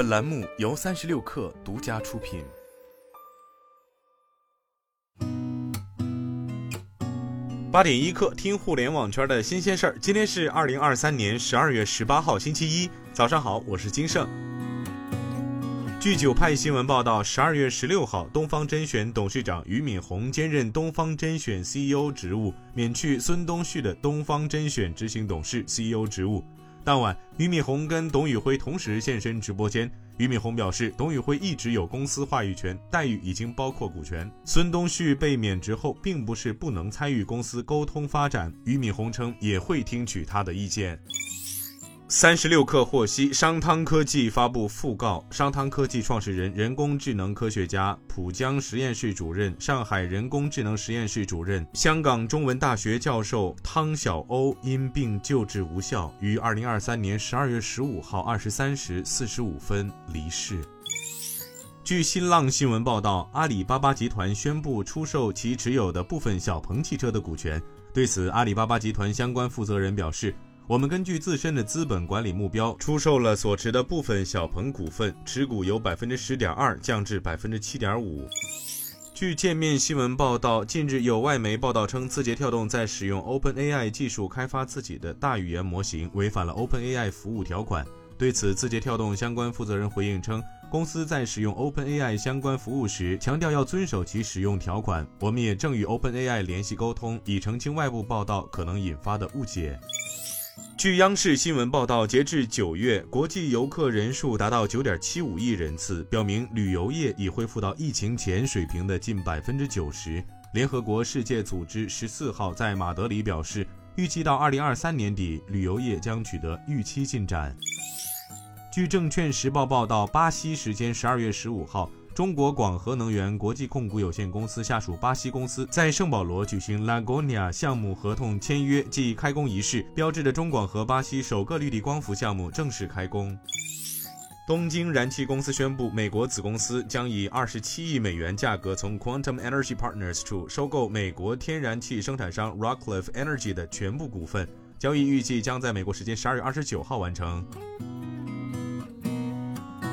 本栏目由三十六氪独家出品。八点一刻，听互联网圈的新鲜事儿。今天是二零二三年十二月十八号，星期一，早上好，我是金盛。据九派新闻报道，十二月十六号，东方甄选董事长俞敏洪兼任东方甄选 CEO 职务，免去孙东旭的东方甄选执行董事 CEO 职务。当晚，俞敏洪跟董宇辉同时现身直播间。俞敏洪表示，董宇辉一直有公司话语权，待遇已经包括股权。孙东旭被免职后，并不是不能参与公司沟通发展。俞敏洪称也会听取他的意见。三十六氪获悉，商汤科技发布讣告。商汤科技创始人、人工智能科学家、浦江实验室主任、上海人工智能实验室主任、香港中文大学教授汤晓鸥因病救治无效，于二零二三年十二月十五号二十三时四十五分离世。据新浪新闻报道，阿里巴巴集团宣布出售其持有的部分小鹏汽车的股权。对此，阿里巴巴集团相关负责人表示。我们根据自身的资本管理目标，出售了所持的部分小鹏股份，持股由百分之十点二降至百分之七点五。据界面新闻报道，近日有外媒报道称，字节跳动在使用 OpenAI 技术开发自己的大语言模型，违反了 OpenAI 服务条款。对此，字节跳动相关负责人回应称，公司在使用 OpenAI 相关服务时，强调要遵守其使用条款。我们也正与 OpenAI 联系沟通，以澄清外部报道可能引发的误解。据央视新闻报道，截至九月，国际游客人数达到九点七五亿人次，表明旅游业已恢复到疫情前水平的近百分之九十。联合国世界组织十四号在马德里表示，预计到二零二三年底，旅游业将取得预期进展。据证券时报报道，巴西时间十二月十五号。中国广核能源国际控股有限公司下属巴西公司在圣保罗举行 Lagonia 项目合同签约暨开工仪式，标志着中广核巴西首个绿地光伏项目正式开工。东京燃气公司宣布，美国子公司将以二十七亿美元价格从 Quantum Energy Partners 处收购美国天然气生产商 Rockcliffe Energy 的全部股份，交易预计将在美国时间十二月二十九号完成。